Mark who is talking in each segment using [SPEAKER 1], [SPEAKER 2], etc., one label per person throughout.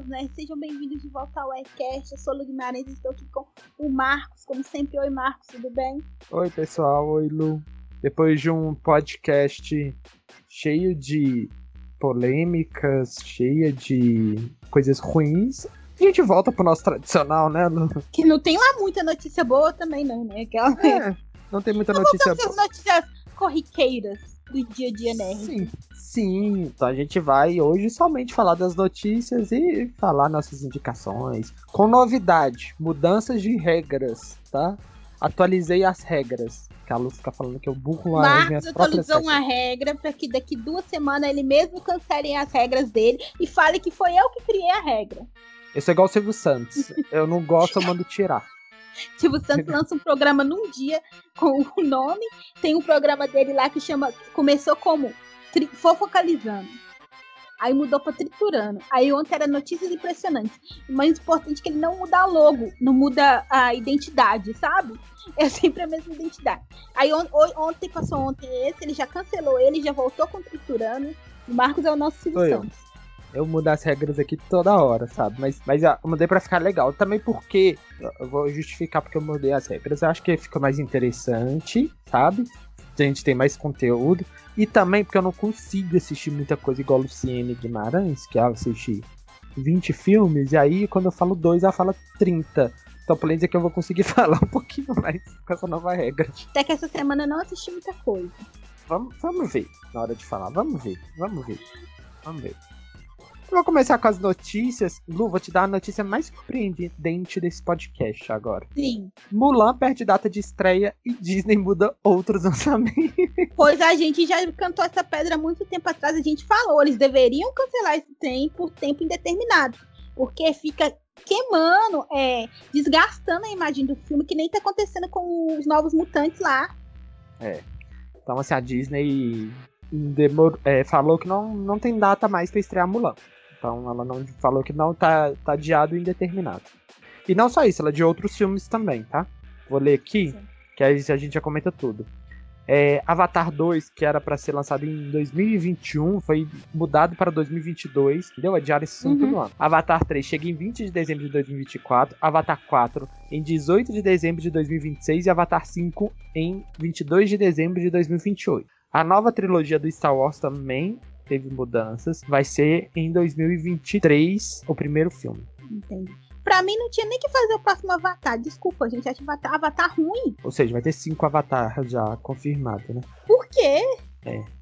[SPEAKER 1] pessoas, né? Sejam bem-vindos de volta ao iCast. Eu sou Lu Guimarães e estou aqui com o Marcos. Como sempre, oi Marcos, tudo bem?
[SPEAKER 2] Oi pessoal, oi Lu. Depois de um podcast cheio de polêmicas, cheia de coisas ruins, a gente volta pro nosso tradicional, né, Lu?
[SPEAKER 1] Que não tem lá muita notícia boa também, não, né? Aquela...
[SPEAKER 2] É, não tem muita notícia boa.
[SPEAKER 1] as notícias corriqueiras do dia a dia nerd.
[SPEAKER 2] Sim, sim. Então a gente vai hoje somente falar das notícias e falar nossas indicações. Com novidade, mudanças de regras, tá? Atualizei as regras. Que a Lu fica falando que eu burro as
[SPEAKER 1] Marcos atualizou
[SPEAKER 2] regras.
[SPEAKER 1] uma regra para que daqui duas semanas ele mesmo cancele as regras dele e fale que foi eu que criei a regra.
[SPEAKER 2] Eu sou igual o Silvio Santos. Eu não gosto, eu mando tirar.
[SPEAKER 1] Silvio Santos lança um programa num dia com o nome. Tem um programa dele lá que chama. Começou como tri, Fofocalizando. Aí mudou pra Triturando. Aí ontem era Notícias Impressionantes. O mais importante é que ele não muda a logo, não muda a identidade, sabe? É sempre a mesma identidade. Aí on, on- ontem passou ontem esse, ele já cancelou ele, já voltou com Triturando. O Marcos é o nosso Silvio
[SPEAKER 2] eu. Mudo as regras aqui toda hora, sabe? Mas, mas eu mudei pra ficar legal. Também porque. Eu vou justificar porque eu mudei as regras. Eu acho que fica mais interessante, sabe? A gente tem mais conteúdo. E também porque eu não consigo assistir muita coisa igual a Luciene Guimarães, que ela assiste 20 filmes, e aí quando eu falo dois, ela fala 30. Então, por dizer que eu vou conseguir falar um pouquinho mais com essa nova regra.
[SPEAKER 1] Até que essa semana eu não assisti muita coisa.
[SPEAKER 2] Vamos, vamos ver na hora de falar. Vamos ver, vamos ver. Vamos ver. Eu vou começar com as notícias. Lu, vou te dar a notícia mais surpreendente desse podcast agora.
[SPEAKER 1] Sim.
[SPEAKER 2] Mulan perde data de estreia e Disney muda outros lançamentos.
[SPEAKER 1] Pois a gente já cantou essa pedra há muito tempo atrás. A gente falou, eles deveriam cancelar esse trem por tempo indeterminado. Porque fica queimando, é, desgastando a imagem do filme, que nem tá acontecendo com os novos mutantes lá.
[SPEAKER 2] Então, assim, a Disney demor- é, falou que não, não tem data mais pra estrear Mulan. Então, ela não falou que não tá, tá adiado e indeterminado. E não só isso, ela é de outros filmes também, tá? Vou ler aqui,
[SPEAKER 1] Sim.
[SPEAKER 2] que aí a gente já comenta tudo. É, Avatar 2, que era pra ser lançado em 2021, foi mudado para 2022, entendeu? Adiaram esse assunto
[SPEAKER 1] Uhum.
[SPEAKER 2] no ano. Avatar 3 chega em 20 de dezembro de 2024, Avatar 4 em 18 de dezembro de 2026 e Avatar 5 em 22 de dezembro de 2028. A nova trilogia do Star Wars também teve mudanças, vai ser em 2023 o primeiro filme.
[SPEAKER 1] Entendi. Pra mim não tinha nem que fazer o próximo Avatar. Desculpa, gente. Acho Avatar, Avatar ruim.
[SPEAKER 2] Ou seja, vai ter cinco Avatar já confirmado, né?
[SPEAKER 1] Por quê?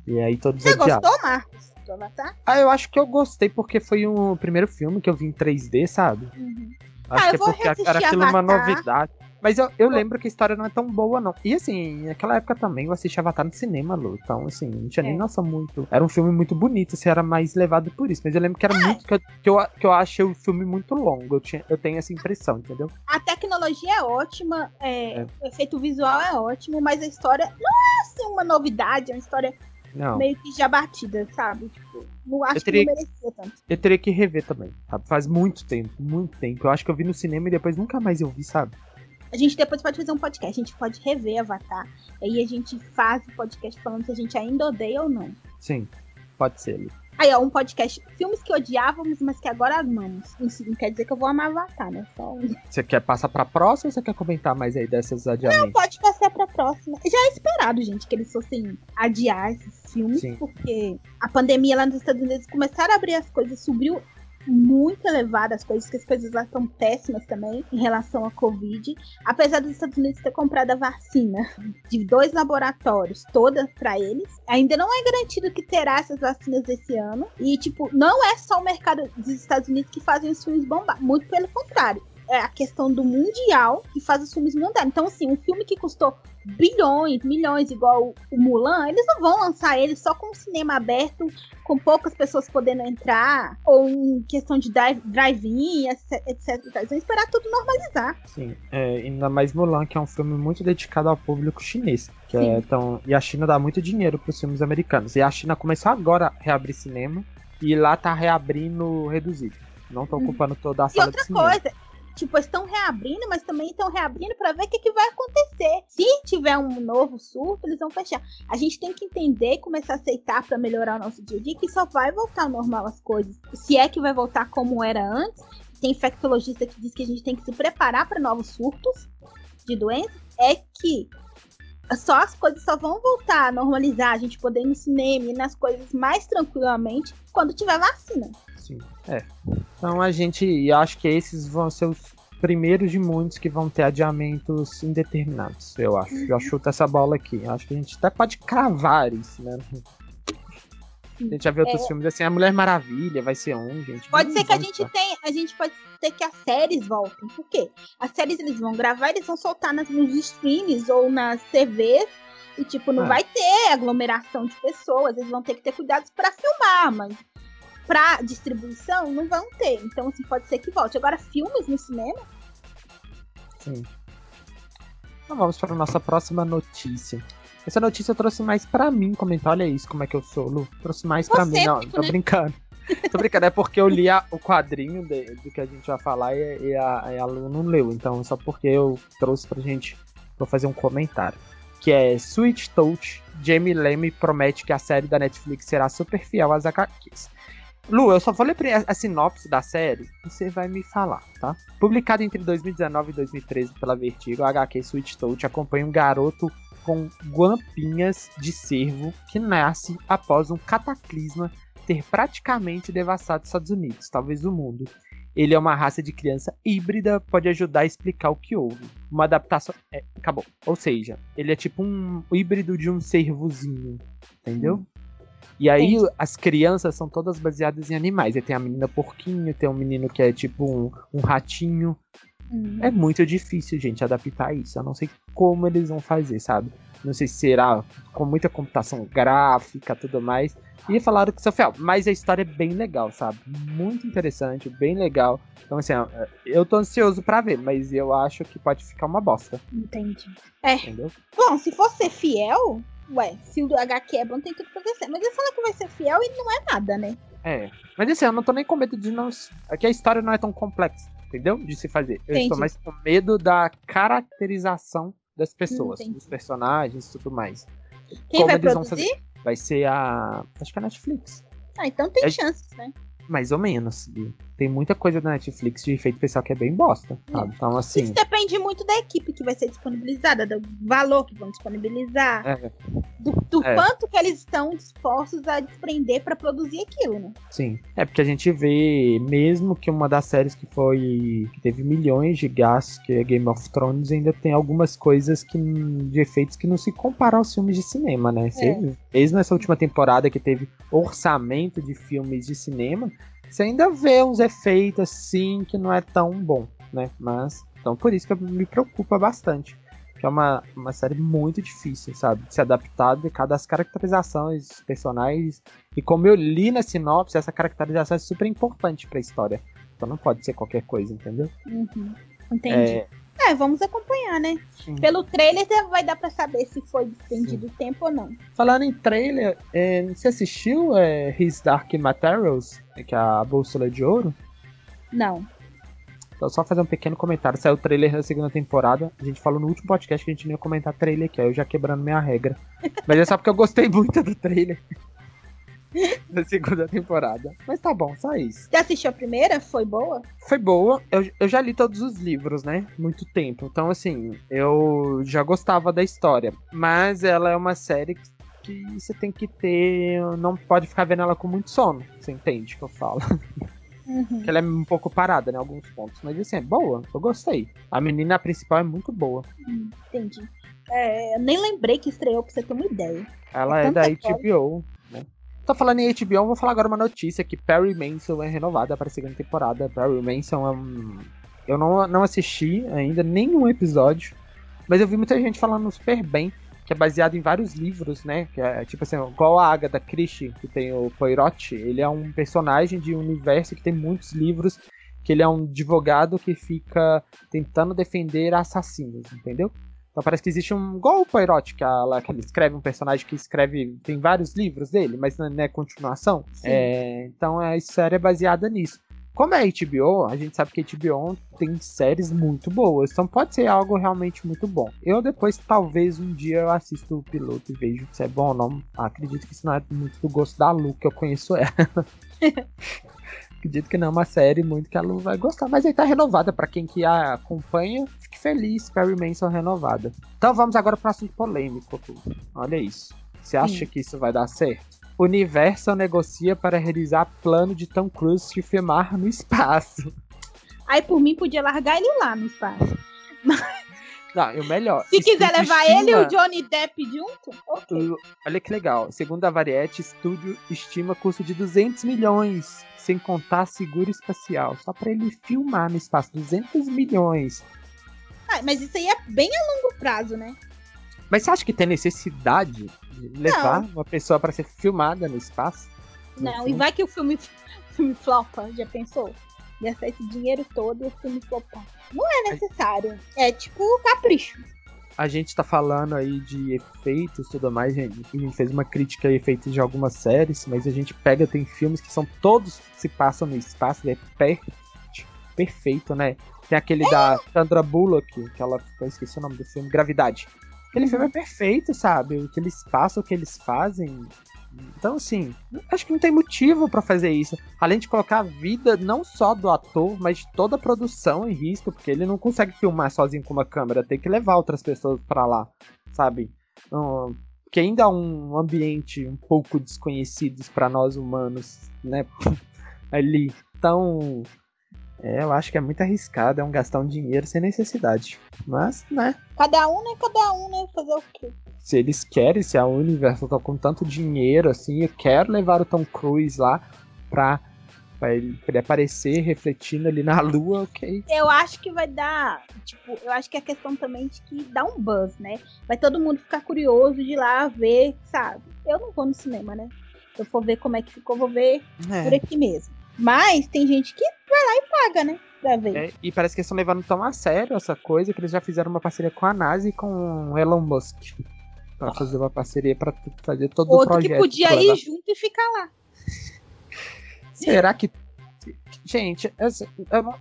[SPEAKER 2] E aí todos
[SPEAKER 1] Você
[SPEAKER 2] adiados.
[SPEAKER 1] gostou, Marcos? Do Avatar?
[SPEAKER 2] Ah, eu acho que eu gostei porque foi o primeiro filme que eu vi em 3D, sabe?
[SPEAKER 1] Uhum.
[SPEAKER 2] Acho
[SPEAKER 1] Ah,
[SPEAKER 2] que é porque era aquilo uma novidade. Mas eu, eu lembro que a história não é tão boa, não. E assim, naquela época também eu assisti Avatar no cinema, Lu. Então, assim, não tinha nem
[SPEAKER 1] É.
[SPEAKER 2] noção muito. Era um filme muito bonito, assim, era mais levado por isso. Mas eu lembro que era
[SPEAKER 1] É.
[SPEAKER 2] muito. Que eu, que, eu, que eu achei o filme muito longo. Eu, tinha, eu tenho essa impressão, entendeu?
[SPEAKER 1] A tecnologia é ótima, é,
[SPEAKER 2] É.
[SPEAKER 1] o efeito visual é ótimo, mas a história não é assim uma novidade, é uma história
[SPEAKER 2] Não.
[SPEAKER 1] meio que já batida, sabe? Tipo, não acho
[SPEAKER 2] Eu teria-
[SPEAKER 1] que não merecia tanto.
[SPEAKER 2] Eu teria que rever também, sabe? Faz muito tempo, muito tempo. Eu acho que eu vi no cinema e depois nunca mais eu vi, sabe?
[SPEAKER 1] A gente depois pode fazer um podcast, a gente pode rever Avatar, aí a gente faz o podcast falando se a gente ainda odeia ou não.
[SPEAKER 2] Sim, pode ser.
[SPEAKER 1] Aí, ó, um podcast, filmes que odiávamos, mas que agora amamos. Isso não quer dizer que eu vou amar Avatar, né? Só.
[SPEAKER 2] Você quer passar pra próxima ou você quer comentar mais aí dessas adiamentos?
[SPEAKER 1] Pode passar pra próxima. Já é esperado, gente, que eles fossem adiar esses filmes,
[SPEAKER 2] Sim.
[SPEAKER 1] porque a pandemia lá nos Estados Unidos começaram a abrir as coisas, subiu muito elevada as coisas, que as coisas lá estão péssimas também em relação à Covid. Apesar dos Estados Unidos ter comprado a vacina de dois laboratórios, toda pra eles, ainda não é garantido que terá essas vacinas esse ano. E, tipo, não é só o mercado dos Estados Unidos que fazem os filmes bombar, muito pelo contrário a questão do mundial que faz os filmes mundiais. Então, assim, um filme que custou bilhões, milhões, igual o Mulan, eles não vão lançar ele só com o cinema aberto, com poucas pessoas podendo entrar, ou em questão de drive- drive-in, etc. Eles vão esperar tudo normalizar.
[SPEAKER 2] Sim, é, ainda mais Mulan, que é um filme muito dedicado ao público chinês. Que é, então, e a China dá muito dinheiro pros filmes americanos. E a China começou agora a reabrir cinema e lá tá reabrindo reduzido. Não tô
[SPEAKER 1] Uhum.
[SPEAKER 2] ocupando toda a
[SPEAKER 1] E
[SPEAKER 2] sala
[SPEAKER 1] outra
[SPEAKER 2] de cinema.
[SPEAKER 1] coisa, Tipo, estão reabrindo, mas também estão reabrindo para ver o que, que vai acontecer. Se tiver um novo surto, eles vão fechar. A gente tem que entender e começar a aceitar para melhorar o nosso dia a dia que só vai voltar ao normal as coisas. Se é que vai voltar como era antes, tem infectologista que diz que a gente tem que se preparar para novos surtos de doença, é que só as coisas só vão voltar a normalizar, a gente poder ir no cinema e nas coisas mais tranquilamente quando tiver vacina.
[SPEAKER 2] Sim, é. Então a gente, acho que esses vão ser os primeiros de muitos que vão ter adiamentos indeterminados, eu acho. Uhum. Eu chuto essa bola aqui. Acho que a gente até pode cravar isso, né? A gente já viu outros é... filmes assim, a Mulher Maravilha vai ser um, gente.
[SPEAKER 1] Pode ser que a gente tenha, a gente pode ter que as séries voltem. Por quê? As séries eles vão gravar, eles vão soltar nas, nos streams ou nas TVs e tipo, não ah. vai ter aglomeração de pessoas, eles vão ter que ter cuidados para filmar, mas pra distribuição, não vão ter. Então, assim, pode ser que volte. Agora, filmes no cinema?
[SPEAKER 2] Sim. Então vamos para a nossa próxima notícia. Essa notícia eu trouxe mais para mim comentar. Olha isso, como é que eu sou, Lu. Trouxe mais para mim. Não, tô né? brincando. tô brincando, é porque eu li a, o quadrinho de, do que a gente vai falar e, e, a, e a Lu não leu. Então, só porque eu trouxe pra gente, vou fazer um comentário. Que é Sweet Touch, Jamie Lemme promete que a série da Netflix será super fiel às HQs. Lu, eu só vou ler a sinopse da série você vai me falar, tá? Publicado entre 2019 e 2013 pela Vertigo, a HQ Sweet Touch acompanha um garoto com guampinhas de cervo que nasce após um cataclisma ter praticamente devastado os Estados Unidos, talvez o mundo. Ele é uma raça de criança híbrida, pode ajudar a explicar o que houve. Uma adaptação. É, acabou. Ou seja, ele é tipo um híbrido de um cervozinho. Entendeu? E aí Entendi. as crianças são todas baseadas em animais. Aí tem a menina porquinho, tem um menino que é tipo um, um ratinho. Hum. É muito difícil, gente, adaptar isso. Eu não sei como eles vão fazer, sabe? Não sei se será com muita computação gráfica tudo mais. E falaram que Sofia, mas a história é bem legal, sabe? Muito interessante, bem legal. Então, assim, eu tô ansioso para ver, mas eu acho que pode ficar uma bosta.
[SPEAKER 1] Entendi. É. Entendeu? Bom, se for ser fiel, ué, se o HQ é bom, tem tudo pra ser. Mas ele fala que vai ser fiel e não é nada, né?
[SPEAKER 2] É. Mas assim, eu não tô nem com medo de não. Aqui a história não é tão complexa, entendeu? De se fazer. Eu estou mais com medo da caracterização das pessoas, Entendi. dos personagens e tudo mais.
[SPEAKER 1] Quem Como vai produzir?
[SPEAKER 2] Vai ser a. Acho que é a Netflix.
[SPEAKER 1] Ah, então tem é... chances, né?
[SPEAKER 2] Mais ou menos. Tem muita coisa da Netflix de efeito especial que é bem bosta. Sabe? Então, assim.
[SPEAKER 1] Isso depende muito da equipe que vai ser disponibilizada, do valor que vão disponibilizar, é. do, do é. quanto que eles estão dispostos a desprender para produzir aquilo, né?
[SPEAKER 2] Sim. É porque a gente vê, mesmo que uma das séries que foi. que teve milhões de gastos, que é Game of Thrones, ainda tem algumas coisas que, de efeitos que não se comparam aos filmes de cinema, né? É. Mesmo nessa última temporada que teve orçamento de filmes de cinema, você ainda vê uns efeitos assim que não é tão bom, né? Mas, então por isso que me preocupa bastante. Que é uma, uma série muito difícil, sabe? De se adaptar de cada as caracterizações dos personagens. E como eu li na sinopse, essa caracterização é super importante pra história. Então não pode ser qualquer coisa, entendeu?
[SPEAKER 1] Uhum. Entendi. É, é, vamos acompanhar, né? Sim. Pelo trailer vai dar pra saber se foi estendido o tempo ou não.
[SPEAKER 2] Falando em trailer, é, você assistiu é, His Dark Materials, que é a Bússola de Ouro?
[SPEAKER 1] Não.
[SPEAKER 2] Então, só fazer um pequeno comentário. Saiu o trailer da segunda temporada. A gente falou no último podcast que a gente não ia comentar trailer aqui, eu já quebrando minha regra. Mas é só porque eu gostei muito do trailer. da segunda temporada. Mas tá bom, só isso.
[SPEAKER 1] Você assistiu a primeira? Foi boa?
[SPEAKER 2] Foi boa. Eu, eu já li todos os livros, né? Muito tempo. Então, assim, eu já gostava da história. Mas ela é uma série que que você tem que ter. Não pode ficar vendo ela com muito sono. Você entende o que eu falo? Uhum. que ela é um pouco parada, né? Alguns pontos. Mas assim, é boa. Eu gostei. A menina principal é muito boa.
[SPEAKER 1] Entendi. É, eu nem lembrei que estreou pra você ter uma ideia.
[SPEAKER 2] Ela é, é da HBO? Tô falando em HBO, vou falar agora uma notícia que Perry Mason é renovada para a segunda temporada. Perry Mason é um... Eu não, não assisti ainda nenhum episódio, mas eu vi muita gente falando super bem, que é baseado em vários livros, né? Que é tipo assim, igual a Agatha Christie, que tem o Poirot, ele é um personagem de um universo que tem muitos livros, que ele é um advogado que fica tentando defender assassinos, entendeu? Então parece que existe um. Igual o Poirot, que, ela, que ele escreve um personagem que escreve. Tem vários livros dele, mas não é continuação. É, então a série é baseada nisso. como é HBO, a gente sabe que HBO tem séries muito boas, então pode ser algo realmente muito bom. Eu depois, talvez um dia eu assisto o piloto e vejo se é bom ou não. Acredito que isso não é muito do gosto da Lu, que eu conheço ela. Acredito que não é uma série muito que a Lu vai gostar, mas aí tá renovada para quem que a acompanha. Feliz, Perry Manson renovada. Então vamos agora para o assunto polêmico. Olha isso. Você acha Sim. que isso vai dar certo? Universal negocia para realizar plano de Tom Cruise de filmar no espaço.
[SPEAKER 1] Aí por mim podia largar ele lá no espaço.
[SPEAKER 2] Não, e o melhor.
[SPEAKER 1] Se quiser levar estima... ele e o Johnny Depp junto, okay.
[SPEAKER 2] Olha que legal. Segundo a Variety, estúdio estima custo de 200 milhões sem contar seguro espacial. Só para ele filmar no espaço, 200 milhões.
[SPEAKER 1] Ah, mas isso aí é bem a longo prazo, né?
[SPEAKER 2] Mas você acha que tem necessidade de levar Não. uma pessoa para ser filmada no espaço?
[SPEAKER 1] Não, e vai que o filme, filme flopa, já pensou? Gastar esse dinheiro todo e o filme flopar. Não é necessário. É tipo capricho
[SPEAKER 2] a gente tá falando aí de efeitos e tudo mais, gente, a gente fez uma crítica a efeitos de algumas séries, mas a gente pega, tem filmes que são todos se passam no espaço, é per perfeito, né? Tem aquele da Sandra Bullock, que ela, eu esqueci o nome do filme, Gravidade. Aquele filme é perfeito, sabe? O que eles passam, o que eles fazem, então, assim, acho que não tem motivo para fazer isso. Além de colocar a vida não só do ator, mas de toda a produção em risco, porque ele não consegue filmar sozinho com uma câmera, tem que levar outras pessoas para lá, sabe? Um, que ainda é um ambiente um pouco desconhecido para nós humanos, né? Ali. Então, é, eu acho que é muito arriscado, é um gastar um dinheiro sem necessidade. Mas, né?
[SPEAKER 1] Cada um, né? Cada um, né? Fazer o quê?
[SPEAKER 2] Se eles querem, se a Universal tá com tanto dinheiro assim, eu quero levar o Tom Cruise lá pra, pra, ele, pra ele aparecer refletindo ali na lua, ok.
[SPEAKER 1] Eu acho que vai dar. Tipo, eu acho que é questão também de que dá um buzz, né? Vai todo mundo ficar curioso de ir lá ver, sabe? Eu não vou no cinema, né? Se eu for ver como é que ficou, vou ver é. por aqui mesmo. Mas tem gente que vai lá e paga, né? Pra ver.
[SPEAKER 2] É, e parece que eles estão levando tão a sério essa coisa que eles já fizeram uma parceria com a NASA e com o Elon Musk. Pra fazer uma parceria pra fazer todo Outro o projeto.
[SPEAKER 1] Outro que podia ir junto e ficar lá.
[SPEAKER 2] Será que. Gente,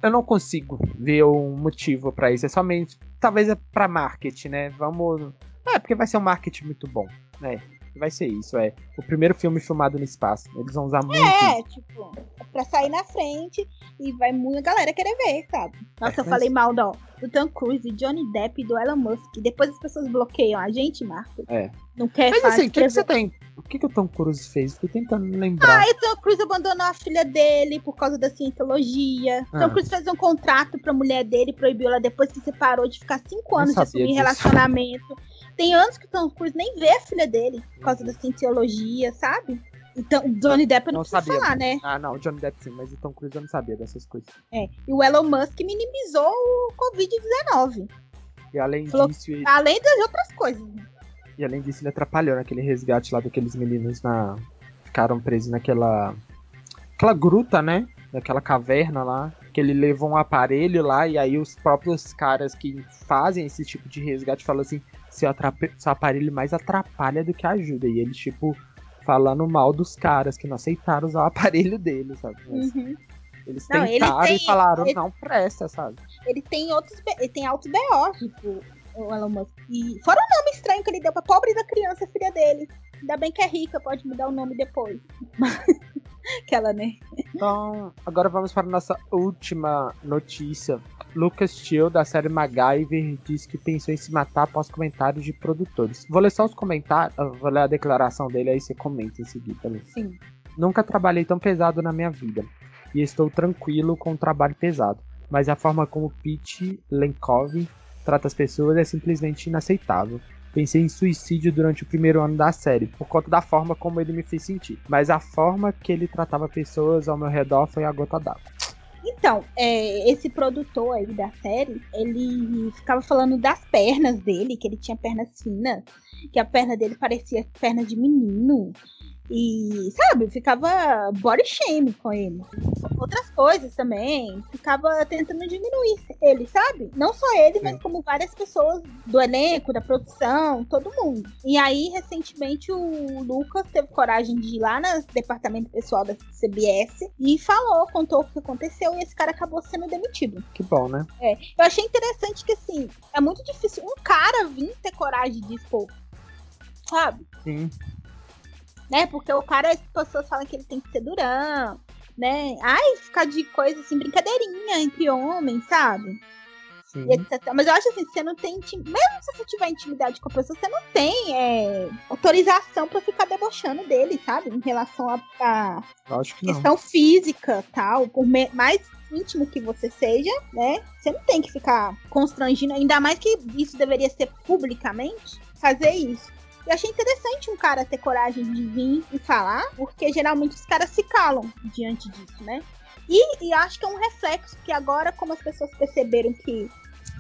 [SPEAKER 2] eu não consigo ver um motivo para isso. É somente. Talvez é pra marketing, né? Vamos. É, porque vai ser um marketing muito bom, né? Vai ser isso, é o primeiro filme filmado no espaço. Eles vão usar muito.
[SPEAKER 1] É, tipo, pra sair na frente e vai muita galera querer ver, sabe? Nossa, é, eu mas... falei mal do, do Tom Cruise, Johnny Depp e do Elon Musk. Depois as pessoas bloqueiam a gente, Marco.
[SPEAKER 2] É.
[SPEAKER 1] Não quer
[SPEAKER 2] Mas assim, o que, que, você tem? O que, que o Tom Cruise fez? Fiquei tentando lembrar.
[SPEAKER 1] Ah, o Tom Cruise abandonou a filha dele por causa da cientologia. Ah. Tom Cruise fez um contrato pra mulher dele, proibiu ela depois que separou de ficar cinco anos de assumir relacionamento. Tem anos que o Tom Cruise nem vê a filha dele por causa da cientologia, sabe? Então, o Johnny Depp eu não, não sabia. falar, né?
[SPEAKER 2] Ah, não, o Johnny Depp sim, mas o Tom Cruise eu não sabia dessas coisas.
[SPEAKER 1] É, e o Elon Musk minimizou o Covid-19.
[SPEAKER 2] E além Falou, disso... Ele...
[SPEAKER 1] Além das outras coisas.
[SPEAKER 2] E além disso, ele atrapalhou naquele resgate lá daqueles meninos na... Ficaram presos naquela... Aquela gruta, né? Naquela caverna lá. Que ele levou um aparelho lá e aí os próprios caras que fazem esse tipo de resgate falam assim seu, seu aparelho mais atrapalha do que ajuda. E eles, tipo, falando mal dos caras que não aceitaram usar o aparelho dele, sabe? Mas uhum. Eles não, tentaram tem, e falaram, ele, não presta, sabe?
[SPEAKER 1] Ele tem outros. Ele tem altos BO, tipo, o Elon Musk. E fora o nome estranho que ele deu pra pobre da criança, filha dele. Ainda bem que é rica, pode mudar o nome depois. Aquela, né?
[SPEAKER 2] Então, agora vamos para a nossa última notícia. Lucas Tio, da série MacGyver, diz que pensou em se matar após comentários de produtores. Vou ler só os comentários, vou ler a declaração dele, aí você comenta em seguida. Né?
[SPEAKER 1] Sim.
[SPEAKER 2] Nunca trabalhei tão pesado na minha vida. E estou tranquilo com o trabalho pesado. Mas a forma como Pete Lenkov trata as pessoas é simplesmente inaceitável. Pensei em suicídio durante o primeiro ano da série, por conta da forma como ele me fez sentir. Mas a forma que ele tratava pessoas ao meu redor foi a gota d'água.
[SPEAKER 1] Então, é, esse produtor aí da série, ele ficava falando das pernas dele, que ele tinha pernas finas, que a perna dele parecia perna de menino, E, sabe, ficava body shame com ele. Outras coisas também. Ficava tentando diminuir ele, sabe? Não só ele, Sim. mas como várias pessoas do elenco, da produção, todo mundo. E aí, recentemente, o Lucas teve coragem de ir lá no departamento pessoal da CBS e falou, contou o que aconteceu e esse cara acabou sendo demitido.
[SPEAKER 2] Que bom, né?
[SPEAKER 1] É. Eu achei interessante que, assim, é muito difícil um cara vir ter coragem de expor. Sabe?
[SPEAKER 2] Sim
[SPEAKER 1] né? Porque o cara, as pessoas falam que ele tem que ser durão, né? Ai, ficar de coisa assim, brincadeirinha entre homens, sabe? Mas eu acho assim, você não tem. Mesmo se você tiver intimidade com a pessoa, você não tem é, autorização para ficar debochando dele, sabe? Em relação a, a
[SPEAKER 2] que
[SPEAKER 1] questão
[SPEAKER 2] não.
[SPEAKER 1] física tal. Por mais íntimo que você seja, né? Você não tem que ficar constrangindo, ainda mais que isso deveria ser publicamente, fazer isso. Eu achei interessante um cara ter coragem de vir e falar, porque geralmente os caras se calam diante disso, né? E, e acho que é um reflexo que agora, como as pessoas perceberam que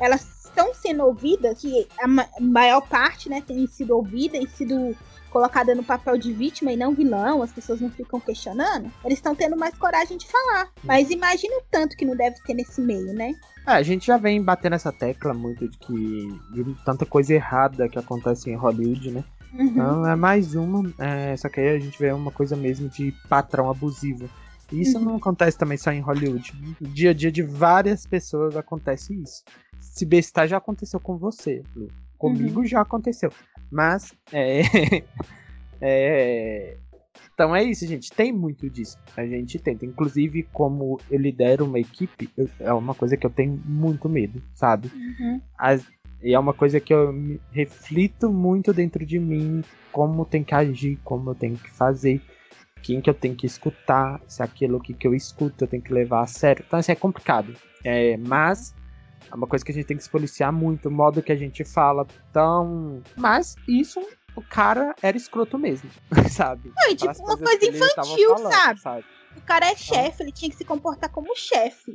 [SPEAKER 1] elas estão sendo ouvidas, que a maior parte, né, tem sido ouvida e sido colocada no papel de vítima e não vilão, as pessoas não ficam questionando, eles estão tendo mais coragem de falar. Mas imagina o tanto que não deve ter nesse meio, né?
[SPEAKER 2] É, a gente já vem batendo essa tecla muito de que de tanta coisa errada que acontece em Hollywood, né?
[SPEAKER 1] Uhum. Então
[SPEAKER 2] é mais uma, é, só que aí a gente vê uma coisa mesmo de patrão abusivo. E isso uhum. não acontece também só em Hollywood. No dia a dia de várias pessoas acontece isso. Se bestar já aconteceu com você, Lu. Comigo uhum. já aconteceu. Mas é, é. Então é isso, gente. Tem muito disso. A gente tenta. Inclusive, como eu lidero uma equipe, eu, é uma coisa que eu tenho muito medo, sabe?
[SPEAKER 1] Uhum.
[SPEAKER 2] As, e é uma coisa que eu reflito muito dentro de mim, como tem que agir, como eu tenho que fazer, quem que eu tenho que escutar, se aquilo que, que eu escuto eu tenho que levar a sério. Então, assim, é complicado. É, mas é uma coisa que a gente tem que se policiar muito, o modo que a gente fala. Então. Mas isso, o cara era escroto mesmo, sabe?
[SPEAKER 1] Não, tipo, uma coisa infantil, falando, sabe? sabe? O cara é chefe, ele tinha que se comportar como chefe.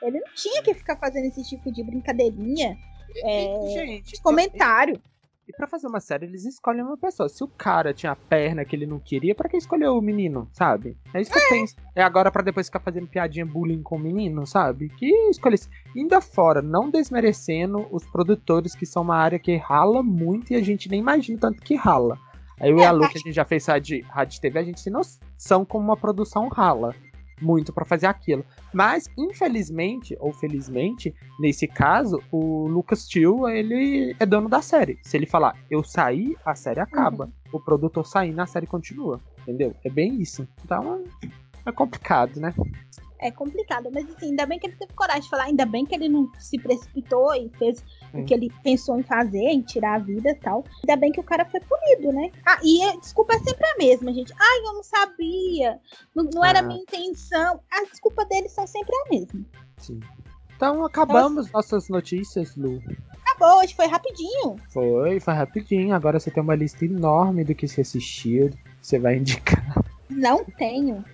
[SPEAKER 1] Ele não tinha que ficar fazendo esse tipo de brincadeirinha é, gente, comentário.
[SPEAKER 2] E para fazer uma série, eles escolhem uma pessoa. Se o cara tinha a perna que ele não queria, para que escolheu o menino, sabe? É isso que é. eu penso. É agora para depois ficar fazendo piadinha bullying com o menino, sabe? Que escolhe. Ainda fora, não desmerecendo os produtores, que são uma área que rala muito e a gente nem imagina tanto que rala. Aí eu é, e a Lu, que a gente já fez rádio, rádio TV, a gente tem noção como uma produção rala muito para fazer aquilo. Mas, infelizmente, ou felizmente, nesse caso, o Lucas Till, ele é dono da série. Se ele falar, eu saí, a série acaba. Uhum. O produtor saindo, a série continua. Entendeu? É bem isso. Então, é complicado, né?
[SPEAKER 1] É complicado. Mas assim, ainda bem que ele teve coragem de falar, ainda bem que ele não se precipitou e fez Sim. o que ele pensou em fazer, em tirar a vida e tal. Ainda bem que o cara foi punido, né? Ah, e a desculpa é sempre a mesma, gente. Ai, eu não sabia. Não, não ah. era minha intenção. As desculpas deles são sempre a mesma.
[SPEAKER 2] Sim. Então acabamos então, nossas notícias, Lu.
[SPEAKER 1] Acabou, hoje foi rapidinho.
[SPEAKER 2] Foi, foi rapidinho. Agora você tem uma lista enorme do que se assistiu. Você vai indicar.
[SPEAKER 1] Não tenho.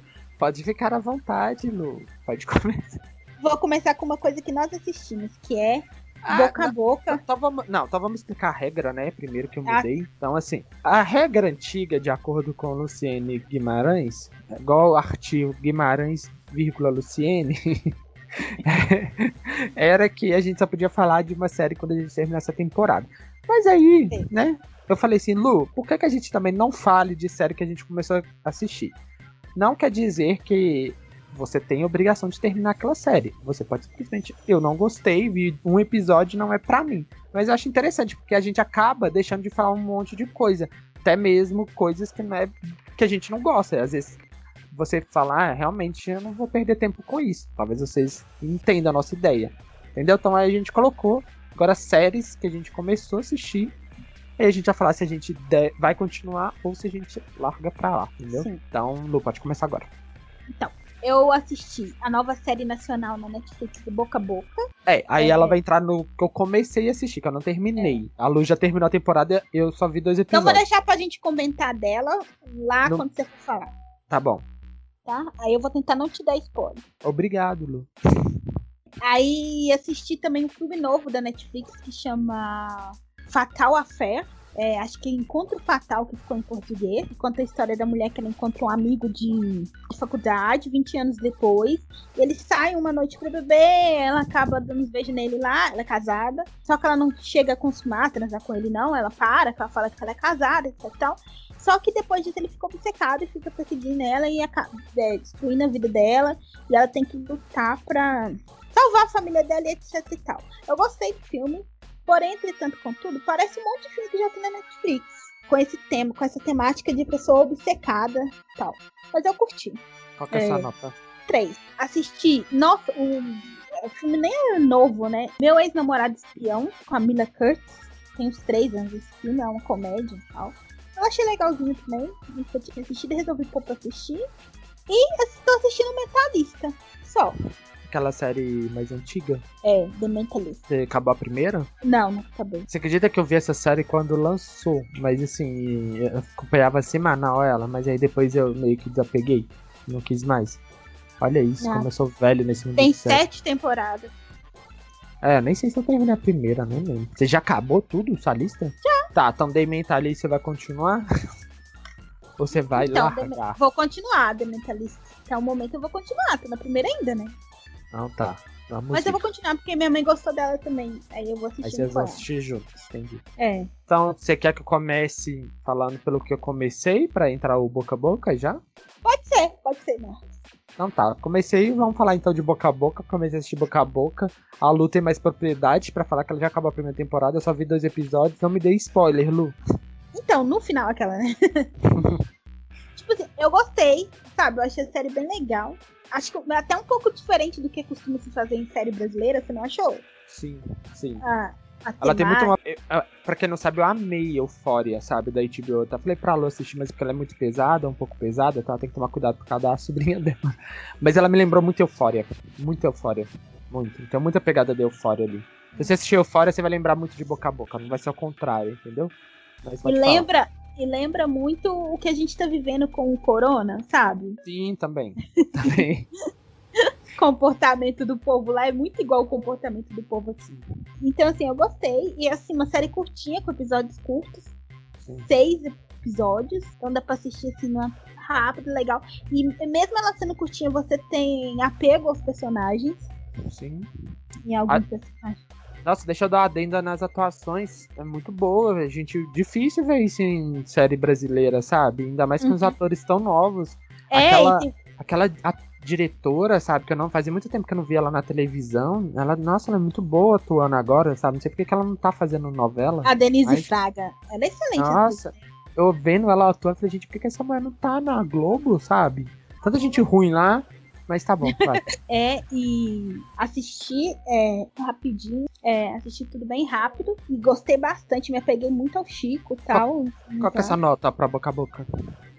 [SPEAKER 2] Pode ficar à vontade, Lu. Pode começar.
[SPEAKER 1] Vou começar com uma coisa que nós assistimos, que é ah, boca a boca.
[SPEAKER 2] Então vamos, não, então vamos explicar a regra, né? Primeiro que eu ah. mudei. Ah. Então, assim, a regra antiga, de acordo com Luciene Guimarães, igual o artigo Guimarães, vírgula Luciene, era que a gente só podia falar de uma série quando a gente terminasse a temporada. Mas aí, Sim. né? Eu falei assim, Lu, por que, que a gente também não fale de série que a gente começou a assistir? Não quer dizer que você tem obrigação de terminar aquela série. Você pode simplesmente, eu não gostei, vi um episódio não é para mim. Mas eu acho interessante porque a gente acaba deixando de falar um monte de coisa, até mesmo coisas que não é que a gente não gosta. Às vezes você fala, ah, realmente eu não vou perder tempo com isso. Talvez vocês entendam a nossa ideia. Entendeu? Então aí a gente colocou agora séries que a gente começou a assistir Aí a gente vai falar se a gente vai continuar ou se a gente larga pra lá, entendeu? Sim. Então, Lu, pode começar agora.
[SPEAKER 1] Então, eu assisti a nova série nacional na Netflix do Boca a Boca.
[SPEAKER 2] É, aí é... ela vai entrar no que eu comecei a assistir, que eu não terminei. É. A Lu já terminou a temporada, eu só vi dois episódios.
[SPEAKER 1] Então vou deixar pra gente comentar dela lá quando você for falar.
[SPEAKER 2] Tá bom.
[SPEAKER 1] Tá? Aí eu vou tentar não te dar spoiler.
[SPEAKER 2] Obrigado, Lu. Aí
[SPEAKER 1] assisti também um filme novo da Netflix que chama Fatal Affair. é, acho que Encontro Fatal, que ficou em português, que conta a história da mulher que ela encontra um amigo de, de faculdade, 20 anos depois. Eles saem uma noite pra beber, ela acaba dando uns beijos nele lá, ela é casada. Só que ela não chega a consumar, transar com ele, não. Ela para, ela fala que ela é casada, etc. Tal. Só que depois disso ele ficou obcecado e fica perseguindo ela e acaba é, destruindo a vida dela. E ela tem que lutar pra salvar a família dela e etc e tal. Eu gostei do filme. Porém, entretanto, contudo, parece um monte de filme que já tem na Netflix. Com esse tema, com essa temática de pessoa obcecada e tal. Mas eu curti.
[SPEAKER 2] Qual que é a sua nota?
[SPEAKER 1] Três. Assisti. Nossa, o, o filme nem é novo, né? Meu ex-namorado espião, com a Mila Curtis. Tem uns três anos esse filme, é uma comédia e tal. Eu achei legalzinho também. Nunca tinha assistido, resolvi pôr pra assistir. E estou assistindo Mentalista. Só
[SPEAKER 2] aquela série mais antiga?
[SPEAKER 1] É, The Mentalist.
[SPEAKER 2] Você acabou a primeira?
[SPEAKER 1] Não, não acabei.
[SPEAKER 2] Você acredita que eu vi essa série quando lançou? Mas assim, eu acompanhava semanal ela, mas aí depois eu meio que desapeguei. Não quis mais. Olha isso, não. como eu sou velho nesse mundo.
[SPEAKER 1] Tem sete temporadas.
[SPEAKER 2] É, nem sei se eu terminei a primeira, nem lembro. Você já acabou tudo, sua lista?
[SPEAKER 1] Já.
[SPEAKER 2] Tá, então The Mentalist você vai continuar? Ou você vai então, largar?
[SPEAKER 1] Vou continuar, The Mentalist. Até o momento eu vou continuar, tô na primeira ainda, né?
[SPEAKER 2] Não, tá. Vamos
[SPEAKER 1] Mas eu vou continuar porque minha mãe gostou dela também. Aí eu vou assistir. Aí
[SPEAKER 2] vocês vão assistir juntos, entendi.
[SPEAKER 1] É.
[SPEAKER 2] Então, você quer que eu comece falando pelo que eu comecei pra entrar o boca a boca já?
[SPEAKER 1] Pode ser, pode ser, né?
[SPEAKER 2] Então tá, comecei, vamos falar então de boca a boca. Comecei a assistir boca a boca. A Lu tem mais propriedade para falar que ela já acabou a primeira temporada. Eu só vi dois episódios. Não me dê spoiler, Lu.
[SPEAKER 1] Então, no final, aquela, né? tipo assim, eu gostei, sabe? Eu achei a série bem legal. Acho que até um pouco diferente do que costuma se fazer em série brasileira, você não achou?
[SPEAKER 2] Sim, sim.
[SPEAKER 1] Ah,
[SPEAKER 2] ela tem muito uma. Pra quem não sabe, eu amei Eufória, sabe? Da HBO. Eu falei pra Lu assistir, mas porque ela é muito pesada, um pouco pesada, então ela tem que tomar cuidado por causa da sobrinha dela. Mas ela me lembrou muito Eufória. Muito Eufória. Muito. Então muita pegada de Eufória ali. Se você assistir Eufória, você vai lembrar muito de boca a boca. Não vai ser ao contrário, entendeu?
[SPEAKER 1] e lembra, e lembra muito o que a gente tá vivendo com o corona, sabe?
[SPEAKER 2] Sim, também. também.
[SPEAKER 1] comportamento do povo lá é muito igual o comportamento do povo aqui. Então, assim, eu gostei. E, assim, uma série curtinha, com episódios curtos. Sim. Seis episódios. Então dá pra assistir, assim, numa rápido, legal. E mesmo ela sendo curtinha, você tem apego aos personagens.
[SPEAKER 2] Sim.
[SPEAKER 1] Em alguns a... personagens.
[SPEAKER 2] Nossa, deixa eu dar uma adenda nas atuações. É muito boa, gente. Difícil ver isso em série brasileira, sabe? Ainda mais com uhum. os atores tão novos.
[SPEAKER 1] É,
[SPEAKER 2] aquela,
[SPEAKER 1] e...
[SPEAKER 2] aquela a diretora, sabe? Que eu não fazia muito tempo que eu não via ela na televisão. Ela, nossa, ela é muito boa atuando agora, sabe? Não sei porque que ela não tá fazendo novela.
[SPEAKER 1] A Denise mas... Fraga. Ela é excelente.
[SPEAKER 2] Nossa, eu vendo ela atuando, falei, gente, por que, que essa mulher não tá na Globo, sabe? Tanta gente ruim lá. Mas tá bom, vai.
[SPEAKER 1] é, e assisti é, rapidinho, é, assisti tudo bem rápido e gostei bastante, me apeguei muito ao Chico e tal. Qual,
[SPEAKER 2] qual então... que é essa nota pra boca a boca?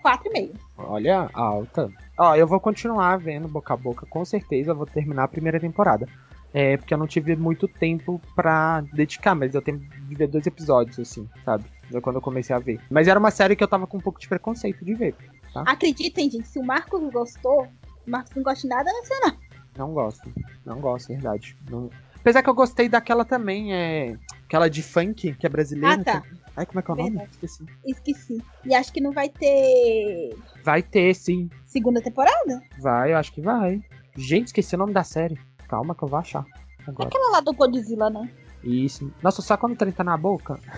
[SPEAKER 1] 4,5.
[SPEAKER 2] Olha, alta. Ó, eu vou continuar vendo boca a boca, com certeza vou terminar a primeira temporada. É, porque eu não tive muito tempo pra dedicar, mas eu tenho de ver dois episódios, assim, sabe? Quando eu comecei a ver. Mas era uma série que eu tava com um pouco de preconceito de ver. Tá?
[SPEAKER 1] Acreditem, gente, se o Marcos gostou, Marcos não gosta de nada nacional.
[SPEAKER 2] Não gosto. Não gosto, é verdade. Não... Apesar que eu gostei daquela também, é. Aquela de funk, que é brasileira.
[SPEAKER 1] Ah, tá.
[SPEAKER 2] Que... Ai, como é que é o nome? Esqueci.
[SPEAKER 1] Esqueci. E acho que não vai ter.
[SPEAKER 2] Vai ter, sim.
[SPEAKER 1] Segunda temporada?
[SPEAKER 2] Vai, eu acho que vai. Gente, esqueci o nome da série. Calma que eu vou achar. Agora.
[SPEAKER 1] Aquela lá do Godzilla, né?
[SPEAKER 2] Isso. Nossa, só quando o trem tá na boca.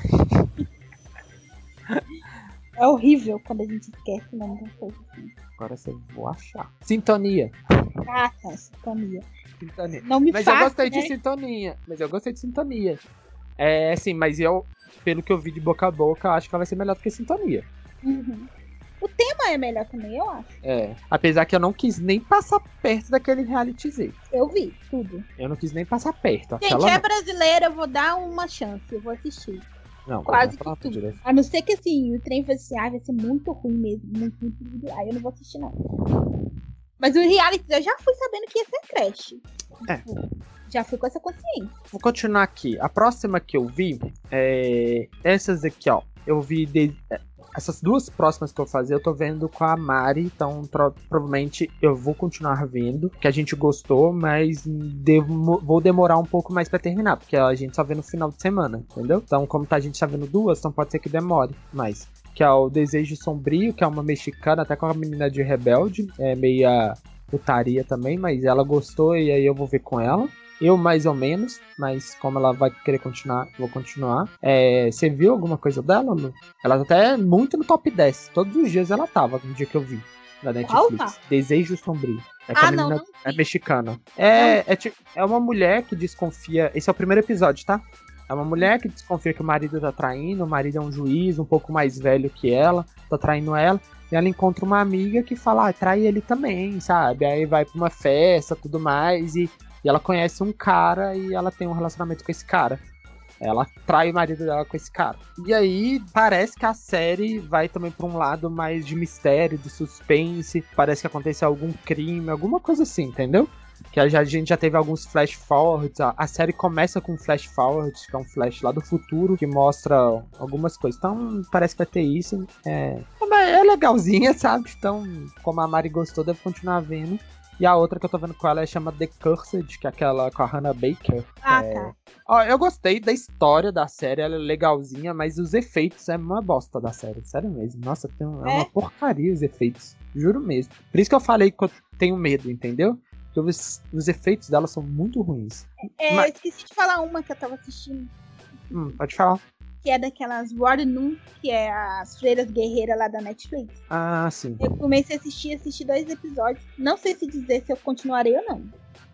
[SPEAKER 1] É horrível quando a gente esquece o nome das coisas assim.
[SPEAKER 2] Agora você vou achar. Sintonia.
[SPEAKER 1] Ah, tá, sintonia.
[SPEAKER 2] Sintonia.
[SPEAKER 1] Não me
[SPEAKER 2] Mas
[SPEAKER 1] faça,
[SPEAKER 2] eu gostei
[SPEAKER 1] né?
[SPEAKER 2] de sintonia. Mas eu gostei de sintonia. É, sim, mas eu, pelo que eu vi de boca a boca, acho que ela vai ser melhor do que sintonia.
[SPEAKER 1] Uhum. O tema é melhor também, eu acho.
[SPEAKER 2] É. Apesar que eu não quis nem passar perto daquele reality Z.
[SPEAKER 1] Eu vi tudo.
[SPEAKER 2] Eu não quis nem passar perto.
[SPEAKER 1] Gente, é
[SPEAKER 2] não.
[SPEAKER 1] brasileira, eu vou dar uma chance, eu vou assistir.
[SPEAKER 2] Não,
[SPEAKER 1] Quase que tudo.
[SPEAKER 2] direto.
[SPEAKER 1] A não ser que assim, o trem fosse assim, ah, vai ser muito ruim mesmo. Muito, muito, muito. Aí eu não vou assistir, não. Mas o reality eu já fui sabendo que ia ser trash.
[SPEAKER 2] É.
[SPEAKER 1] Já fui com essa consciência.
[SPEAKER 2] Vou continuar aqui. A próxima que eu vi é. Essas aqui, ó. Eu vi. De... essas duas próximas que eu vou fazer, eu tô vendo com a Mari, então pro, provavelmente eu vou continuar vendo, que a gente gostou, mas devo, vou demorar um pouco mais para terminar, porque a gente só vê no final de semana, entendeu? Então, como tá, a gente tá vendo duas, então pode ser que demore mais. Que é o Desejo Sombrio, que é uma mexicana, até com a menina de Rebelde, é meia putaria também, mas ela gostou e aí eu vou ver com ela. Eu mais ou menos, mas como ela vai querer continuar, vou continuar. É, você viu alguma coisa dela, Lu? Ela tá até muito no top 10. Todos os dias ela tava, no dia que eu vi. Da Netflix. Tá? Desejo Sombrio. É,
[SPEAKER 1] ah, não, não.
[SPEAKER 2] é mexicana. É, é, é uma mulher que desconfia. Esse é o primeiro episódio, tá? É uma mulher que desconfia que o marido tá traindo, o marido é um juiz um pouco mais velho que ela, tá traindo ela. E ela encontra uma amiga que fala, ah, trai ele também, sabe? Aí vai pra uma festa, tudo mais, e e ela conhece um cara e ela tem um relacionamento com esse cara. Ela trai o marido dela com esse cara. E aí parece que a série vai também para um lado mais de mistério, de suspense. Parece que aconteceu algum crime, alguma coisa assim, entendeu? Que a gente já teve alguns flash forwards. A série começa com um flash forward, que é um flash lá do futuro, que mostra algumas coisas. Então parece que vai ter isso. É, é legalzinha, sabe? Então, como a Mari gostou, deve continuar vendo. E a outra que eu tô vendo com ela é chama The Cursed, que é aquela com a Hannah Baker.
[SPEAKER 1] Ah,
[SPEAKER 2] é...
[SPEAKER 1] tá.
[SPEAKER 2] Ó, eu gostei da história da série, ela é legalzinha, mas os efeitos é uma bosta da série, sério mesmo. Nossa, tem um, é? é uma porcaria os efeitos, juro mesmo. Por isso que eu falei que eu tenho medo, entendeu? Porque os, os efeitos dela são muito ruins.
[SPEAKER 1] É, mas... eu esqueci de falar uma que eu tava assistindo.
[SPEAKER 2] Hum, pode falar
[SPEAKER 1] que é daquelas Noon, que é as freiras guerreiras lá da Netflix.
[SPEAKER 2] Ah, sim.
[SPEAKER 1] Eu comecei a assistir, assisti dois episódios. Não sei se dizer se eu continuarei ou não.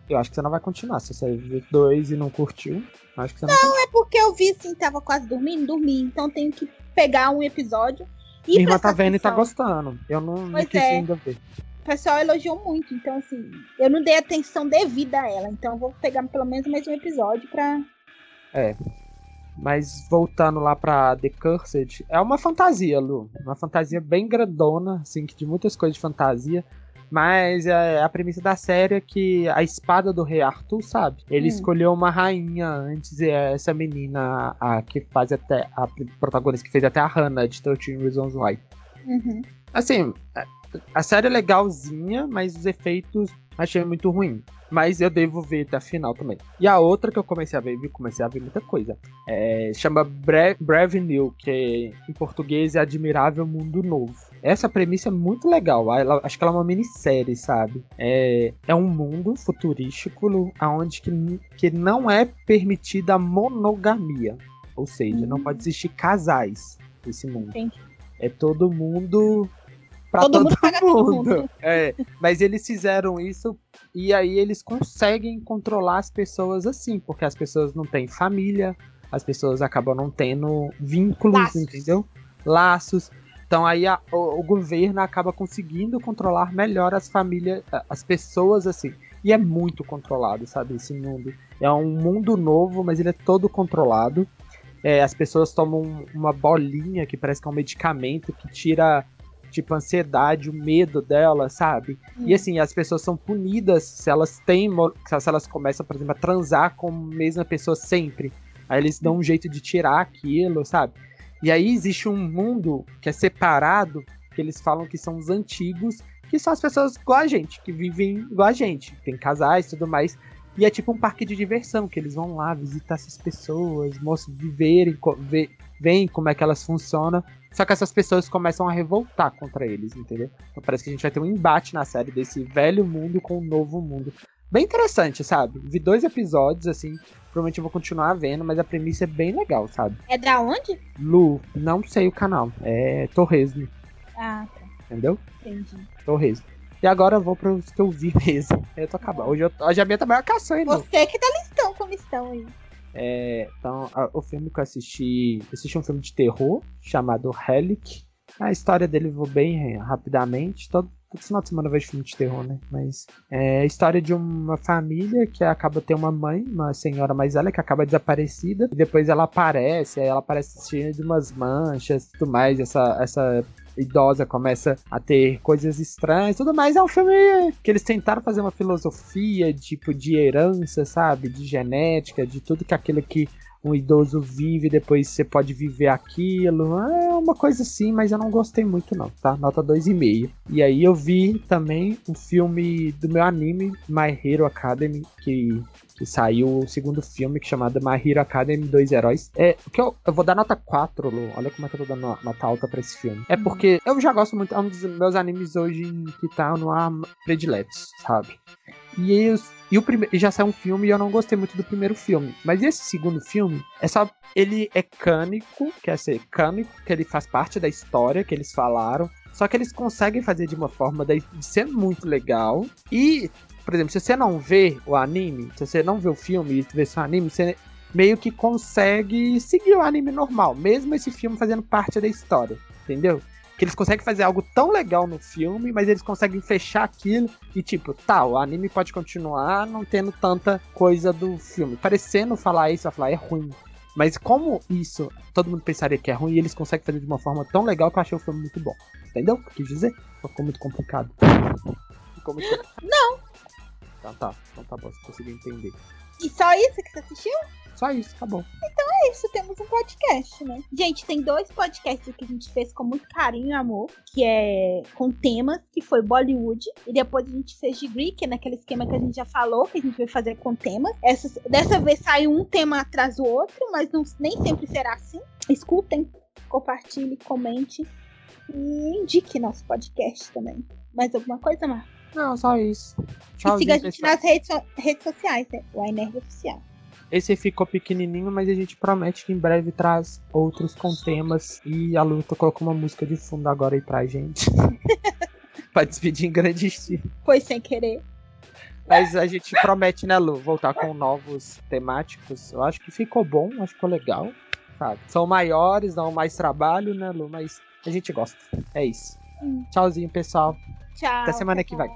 [SPEAKER 2] Eu acho que você não vai continuar. Se você viu dois e não curtiu, acho que você
[SPEAKER 1] não Não, é porque eu vi assim, tava quase dormindo, dormi. Então tenho que pegar um episódio e
[SPEAKER 2] Minha irmã tá vendo atenção. e tá gostando. Eu não, não quis é. ainda ver.
[SPEAKER 1] O pessoal elogiou muito, então assim, eu não dei atenção devida a ela. Então eu vou pegar pelo menos mais um episódio pra.
[SPEAKER 2] É, mas voltando lá pra The Cursed, é uma fantasia, Lu. Uma fantasia bem grandona, assim, de muitas coisas de fantasia. Mas é, a premissa da série é que a espada do rei Arthur, sabe? Ele hum. escolheu uma rainha antes, e é essa menina, a que faz até. A protagonista que fez até a Hannah de 13 Reasons Why.
[SPEAKER 1] Uhum.
[SPEAKER 2] Assim, a série é legalzinha, mas os efeitos achei muito ruim. Mas eu devo ver até a final também. E a outra que eu comecei a ver, vi, comecei a ver muita coisa. É, chama Bre Brave New, que em português é Admirável Mundo Novo. Essa premissa é muito legal. Ela, acho que ela é uma minissérie, sabe? É, é um mundo futurístico onde que, que não é permitida a monogamia. Ou seja, não pode existir casais nesse mundo. É todo mundo pra todo, todo mundo. mundo. É, mas eles fizeram isso e aí eles conseguem controlar as pessoas assim, porque as pessoas não têm família, as pessoas acabam não tendo vínculos, Laços. entendeu? Laços. Então aí a, o, o, governo acaba conseguindo controlar melhor as famílias, as pessoas assim. E é muito controlado, sabe, esse mundo. É um mundo novo, mas ele é todo controlado. É, as pessoas tomam uma bolinha que parece que é um medicamento que tira tipo, ansiedade, o medo dela, sabe? Hum. E assim, as pessoas são punidas se elas têm, se elas começam, por exemplo, a transar com a mesma pessoa sempre. Aí eles dão um jeito de tirar aquilo, sabe? E aí existe um mundo que é separado, que eles falam que são os antigos, que são as pessoas igual a gente, que vivem igual a gente. Tem casais e tudo mais. E é tipo um parque de diversão, que eles vão lá visitar essas pessoas, mostram, viverem, ver, veem como é que elas funcionam. Só que essas pessoas começam a revoltar contra eles, entendeu? Então parece que a gente vai ter um embate na série desse velho mundo com o novo mundo. Bem interessante, sabe? Vi dois episódios, assim. Provavelmente eu vou continuar vendo, mas a premissa é bem legal, sabe?
[SPEAKER 1] É da onde?
[SPEAKER 2] Lu, não sei o canal. É Torresmo.
[SPEAKER 1] Ah, tá.
[SPEAKER 2] Entendeu?
[SPEAKER 1] Entendi.
[SPEAKER 2] Torresmo. E agora eu vou para os que eu vi mesmo. Eu tô acabando. Hoje, eu, hoje a minha também é caçou, hein?
[SPEAKER 1] Você que tá listão como estão aí.
[SPEAKER 2] É, então, a, o filme que eu assisti. Eu assisti um filme de terror chamado Relic. A história dele vou bem rapidamente. Todo, todo final de semana eu vejo filme de terror, né? Mas é a história de uma família que acaba ter uma mãe, uma senhora mais velha, que acaba desaparecida. E depois ela aparece, aí ela aparece cheia de umas manchas e tudo mais. Essa, essa idosa começa a ter coisas estranhas tudo mais. É um filme que eles tentaram fazer uma filosofia, tipo, de herança, sabe? De genética, de tudo que aquilo que um idoso vive depois você pode viver aquilo. É uma coisa assim, mas eu não gostei muito não, tá? Nota 2,5. E aí eu vi também um filme do meu anime, My Hero Academy, que que saiu o segundo filme, que é chamado My Hero Academy Dois Heróis. É, que eu, eu vou dar nota 4, Lu. Olha como é que eu tô dando nota alta pra esse filme. É porque eu já gosto muito, é um dos meus animes hoje que tá no ar prediletos, sabe? E, eu, e o primeiro já saiu um filme e eu não gostei muito do primeiro filme. Mas esse segundo filme, é só. Ele é cânico, quer ser cânico, que ele faz parte da história que eles falaram. Só que eles conseguem fazer de uma forma de ser muito legal. E por exemplo, se você não vê o anime, se você não vê o filme e vê só anime, você meio que consegue seguir o anime normal, mesmo esse filme fazendo parte da história, entendeu? Que eles conseguem fazer algo tão legal no filme, mas eles conseguem fechar aquilo e tipo, tá, o anime pode continuar não tendo tanta coisa do filme. Parecendo falar isso, vai falar é ruim. Mas como isso, todo mundo pensaria que é ruim, e eles conseguem fazer de uma forma tão legal que eu achei o filme muito bom. Entendeu quis dizer? Ficou muito complicado.
[SPEAKER 1] Ficou muito complicado. Não,
[SPEAKER 2] então tá, então tá bom, você conseguiu entender.
[SPEAKER 1] E só isso que você assistiu?
[SPEAKER 2] Só isso, acabou.
[SPEAKER 1] Então é isso, temos um podcast, né? Gente, tem dois podcasts que a gente fez com muito carinho e amor, que é com temas, que foi Bollywood, e depois a gente fez de Greek, naquele esquema que a gente já falou, que a gente vai fazer com temas. Essa, dessa vez saiu um tema atrás do outro, mas não, nem sempre será assim. Escutem, compartilhe, comente e indique nosso podcast também. Mais alguma coisa, Marcos?
[SPEAKER 2] Não, só isso.
[SPEAKER 1] Tchauzinho, e siga a gente pessoal. nas redes, redes sociais, né? O iNerd Oficial.
[SPEAKER 2] Esse ficou pequenininho, mas a gente promete que em breve traz outros com temas. E a Luta colocou uma música de fundo agora aí pra gente. pra despedir em grande estilo.
[SPEAKER 1] Foi sem querer.
[SPEAKER 2] Mas a gente promete, né, Lu, voltar com novos temáticos. Eu acho que ficou bom, acho que ficou legal. Sabe? São maiores, dão mais trabalho, né, Lu? Mas a gente gosta. É isso. Hum. Tchauzinho, pessoal.
[SPEAKER 1] Tchau.
[SPEAKER 2] Até semana que vai.